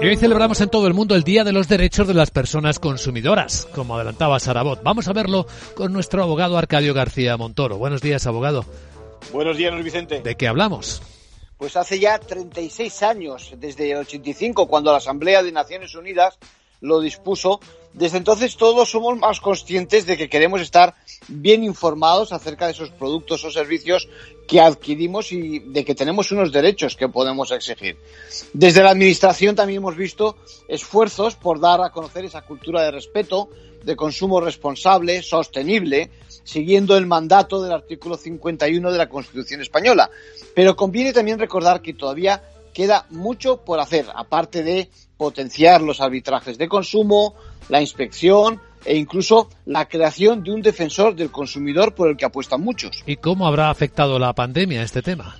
Y hoy celebramos en todo el mundo el Día de los Derechos de las Personas Consumidoras, como adelantaba Sarabot. Vamos a verlo con nuestro abogado Arcadio García Montoro. Buenos días, abogado. Buenos días, Luis Vicente. ¿De qué hablamos? Pues hace ya 36 años, desde el 85, cuando la Asamblea de Naciones Unidas lo dispuso, desde entonces todos somos más conscientes de que queremos estar bien informados acerca de esos productos o servicios que adquirimos y de que tenemos unos derechos que podemos exigir. Desde la Administración también hemos visto esfuerzos por dar a conocer esa cultura de respeto, de consumo responsable, sostenible, siguiendo el mandato del artículo 51 de la Constitución española. Pero conviene también recordar que todavía queda mucho por hacer, aparte de potenciar los arbitrajes de consumo, la inspección e incluso la creación de un defensor del consumidor por el que apuestan muchos. ¿Y cómo habrá afectado la pandemia este tema?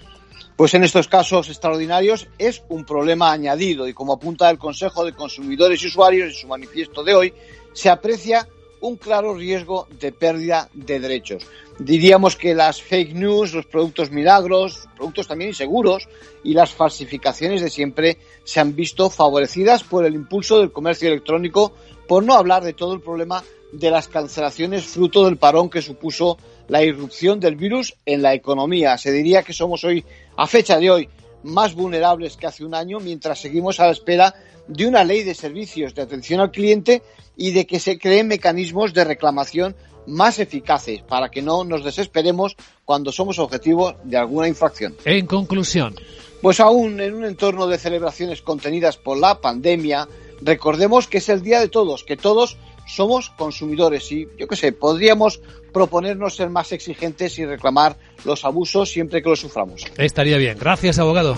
Pues en estos casos extraordinarios es un problema añadido y como apunta el Consejo de Consumidores y Usuarios en su manifiesto de hoy, se aprecia un claro riesgo de pérdida de derechos. Diríamos que las fake news, los productos milagros, productos también inseguros y las falsificaciones de siempre se han visto favorecidas por el impulso del comercio electrónico, por no hablar de todo el problema de las cancelaciones fruto del parón que supuso la irrupción del virus en la economía. Se diría que somos hoy, a fecha de hoy, más vulnerables que hace un año mientras seguimos a la espera de una ley de servicios de atención al cliente y de que se creen mecanismos de reclamación más eficaces para que no nos desesperemos cuando somos objetivo de alguna infracción. En conclusión. Pues aún en un entorno de celebraciones contenidas por la pandemia, recordemos que es el día de todos, que todos somos consumidores y yo qué sé, podríamos proponernos ser más exigentes y reclamar los abusos siempre que los suframos. Estaría bien. Gracias, abogado.